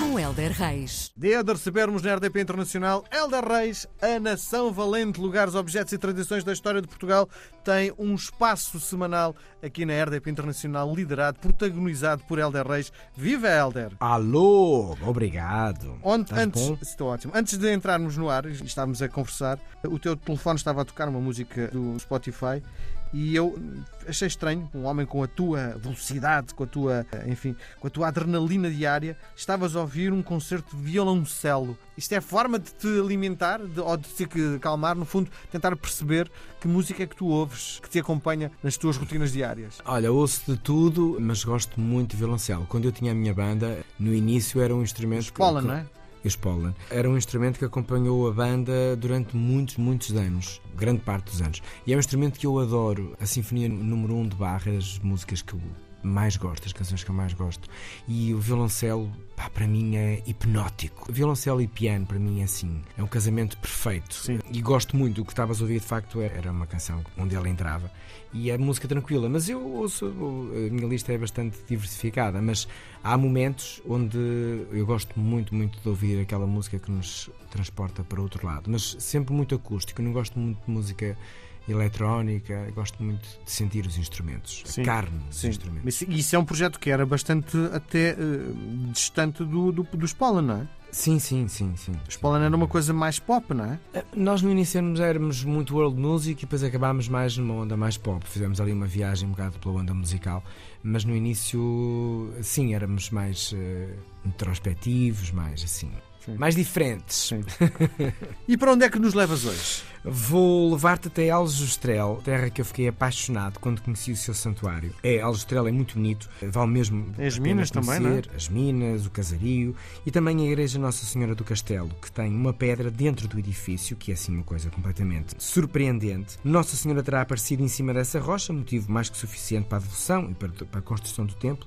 Com Helder Reis. Dia de recebermos na RDP Internacional Helder Reis, a Nação Valente, lugares, objetos e tradições da história de Portugal, tem um espaço semanal aqui na RDP Internacional, liderado, protagonizado por Helder Reis. Viva Helder! Alô, obrigado. Onde, antes, bom? estou ótimo. Antes de entrarmos no ar, e estávamos a conversar, o teu telefone estava a tocar uma música do Spotify e eu achei estranho, um homem com a tua velocidade, com a tua, enfim, com a tua adrenalina diária, estavas a ouvir um concerto de violoncelo. Isto é forma de te alimentar de, ou de te calmar, no fundo, tentar perceber que música é que tu ouves, que te acompanha nas tuas rotinas diárias. Olha, ouço de tudo, mas gosto muito de violoncelo. Quando eu tinha a minha banda, no início era um instrumento. Escola, que- não é? Os Pollen. Era um instrumento que acompanhou a banda durante muitos, muitos anos. Grande parte dos anos. E é um instrumento que eu adoro. A Sinfonia número 1 um de Bach das músicas que eu mais gosto, as canções que eu mais gosto. E o violoncelo, pá, para mim é hipnótico. Violoncelo e piano, para mim é assim, é um casamento perfeito. Sim. E gosto muito. O que estavas a ouvir, de facto, era uma canção onde ela entrava. E é música tranquila. Mas eu ouço, a minha lista é bastante diversificada. Mas há momentos onde eu gosto muito, muito de ouvir aquela música que nos transporta para outro lado. Mas sempre muito acústico. Eu não gosto muito de música eletrónica. Gosto muito de sentir os instrumentos. Sim. A carne dos Sim. instrumentos. Mas Isso é um projeto que era bastante até eh, distante do, do, dos Pollen, não é? Sim, sim, sim, sim. Os Pollen era uma coisa mais pop, não é? Eh, Nós no início éramos, muito world music e depois acabámos mais numa onda mais pop. Fizemos ali uma viagem um bocado pela onda musical, mas no início, sim, éramos mais eh, introspectivos, mais assim, Sim. mais diferentes. Sim. e para onde é que nos levas hoje? Vou levar-te até Aljustrel, terra que eu fiquei apaixonado quando conheci o seu santuário. É, Aljustrel é muito bonito, vale mesmo as minas também, é? conhecer, As minas, o casario e também a Igreja Nossa Senhora do Castelo, que tem uma pedra dentro do edifício, que é assim uma coisa completamente surpreendente. Nossa Senhora terá aparecido em cima dessa rocha, motivo mais que suficiente para a devoção e para a construção do templo.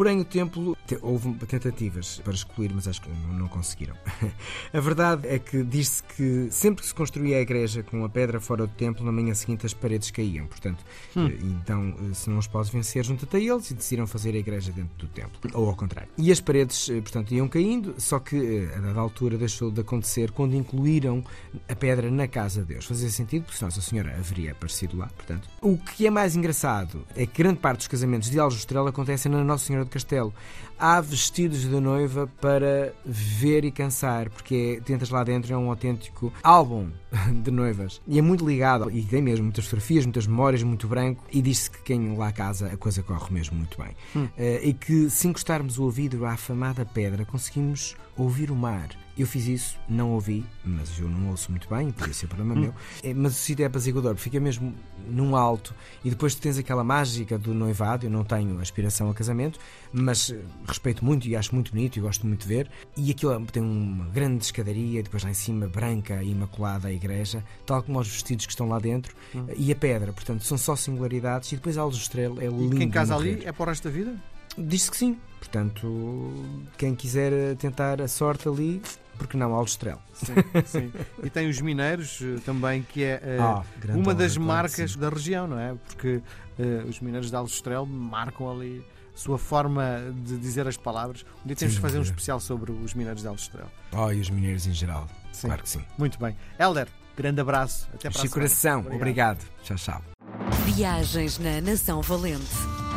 Porém, o templo te- houve tentativas para excluir, mas acho que não, conseguiram. a verdade é que diz-se que sempre que se construía a igreja com a pedra fora do templo, na manhã seguinte as paredes caíam. Portanto, eh, então, eh, se não os podes vencer, junta-te a eles e decidiram fazer a igreja dentro do templo. Ou ao contrário. E as paredes, eh, portanto, iam caindo, só que a dada altura deixou de acontecer quando incluíram a pedra na casa de Deus. Fazia sentido, porque Nossa Senhora haveria aparecido lá, portanto. O que é mais engraçado é que grande parte dos casamentos de Aljustrel acontecem na Nossa Senhora do Castelo. Há vestidos de noiva para ver e cansar, porque é, tentas lá dentro é um autêntico álbum de noivas. E é muito ligado, e tem mesmo muitas fotografias, muitas memórias, muito branco, e diz-se que quem lá casa a coisa corre mesmo muito bem. Eh, e que se encostarmos o ouvido à afamada pedra, conseguimos ouvir o mar. Eu fiz isso, não ouvi, mas eu não ouço muito bem, podia ser problema meu. Eh, Mas o sítio é apaziguador, fica mesmo num alto e depois tu tens aquela mágica do noivado. Eu não tenho aspiração a casamento, mas eh, respeito muito e acho muito bonito e gosto muito de ver. E aquilo é- tem uma grande escadaria, depois lá em cima, branca e imaculada a igreja, tal como os vestidos que estão lá dentro eh, e a pedra. Portanto, são só singularidades. E depois a Aljustrel é E lindo. quem de casa ali é para o resto da vida? Diz-se que sim. Portanto, quem quiser tentar a sorte ali, porque não Aljustrel? Sim, sim. E tem os mineiros eh, também, que é Ah, grande uma honra, das marcas sim. da região, não é? Porque eh, os mineiros de Aljustrel marcam ali a sua forma de dizer as palavras. Um dia temos de fazer um especial sobre os mineiros de Aljustrel. Oh, e os mineiros em geral. Sim. Claro que sim. Muito bem. Helder, grande abraço. Até para a semana. Coração, obrigado. Tchau, tchau. Viagens na Nação Valente.